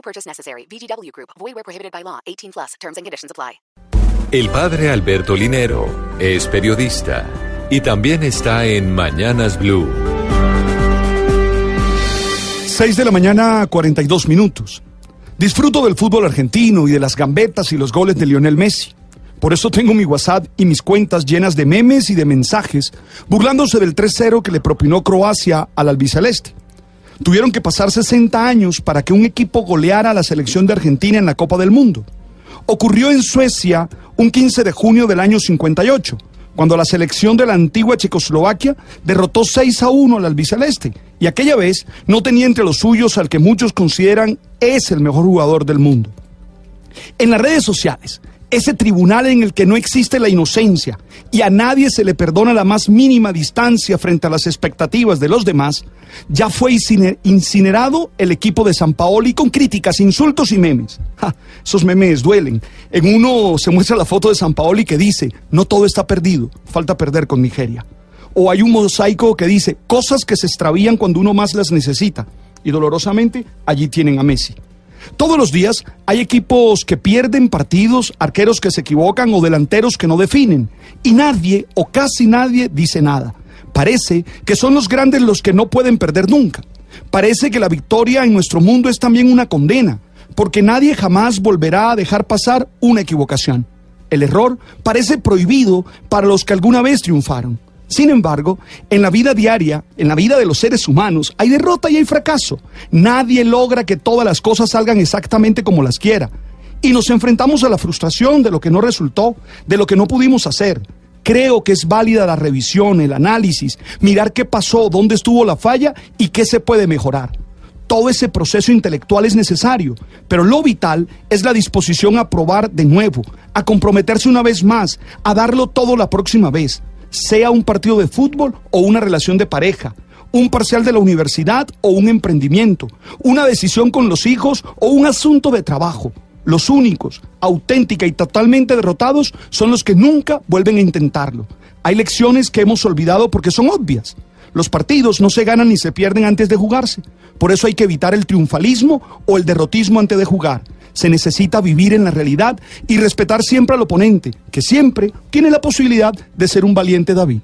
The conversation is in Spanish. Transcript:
No purchase necessary. VGW Group. Void where prohibited by law. 18 plus. Terms and conditions apply. El padre Alberto Linero es periodista y también está en Mañanas Blue. 6 de la mañana, 42 minutos. Disfruto del fútbol argentino y de las gambetas y los goles de Lionel Messi. Por eso tengo mi WhatsApp y mis cuentas llenas de memes y de mensajes, burlándose del 3-0 que le propinó Croacia al albiceleste. Tuvieron que pasar 60 años para que un equipo goleara a la selección de Argentina en la Copa del Mundo. Ocurrió en Suecia un 15 de junio del año 58, cuando la selección de la antigua Checoslovaquia derrotó 6 a 1 al albiceleste, y aquella vez no tenía entre los suyos al que muchos consideran es el mejor jugador del mundo. En las redes sociales, ese tribunal en el que no existe la inocencia y a nadie se le perdona la más mínima distancia frente a las expectativas de los demás, ya fue incinerado el equipo de San Paoli con críticas, insultos y memes. esos memes duelen. En uno se muestra la foto de San Paoli que dice, no todo está perdido, falta perder con Nigeria. O hay un mosaico que dice, cosas que se extravían cuando uno más las necesita. Y dolorosamente, allí tienen a Messi. Todos los días hay equipos que pierden partidos, arqueros que se equivocan o delanteros que no definen. Y nadie o casi nadie dice nada. Parece que son los grandes los que no pueden perder nunca. Parece que la victoria en nuestro mundo es también una condena, porque nadie jamás volverá a dejar pasar una equivocación. El error parece prohibido para los que alguna vez triunfaron. Sin embargo, en la vida diaria, en la vida de los seres humanos, hay derrota y hay fracaso. Nadie logra que todas las cosas salgan exactamente como las quiera. Y nos enfrentamos a la frustración de lo que no resultó, de lo que no pudimos hacer. Creo que es válida la revisión, el análisis, mirar qué pasó, dónde estuvo la falla y qué se puede mejorar. Todo ese proceso intelectual es necesario, pero lo vital es la disposición a probar de nuevo, a comprometerse una vez más, a darlo todo la próxima vez sea un partido de fútbol o una relación de pareja, un parcial de la universidad o un emprendimiento, una decisión con los hijos o un asunto de trabajo. Los únicos, auténtica y totalmente derrotados son los que nunca vuelven a intentarlo. Hay lecciones que hemos olvidado porque son obvias. Los partidos no se ganan ni se pierden antes de jugarse. Por eso hay que evitar el triunfalismo o el derrotismo antes de jugar. Se necesita vivir en la realidad y respetar siempre al oponente, que siempre tiene la posibilidad de ser un valiente David.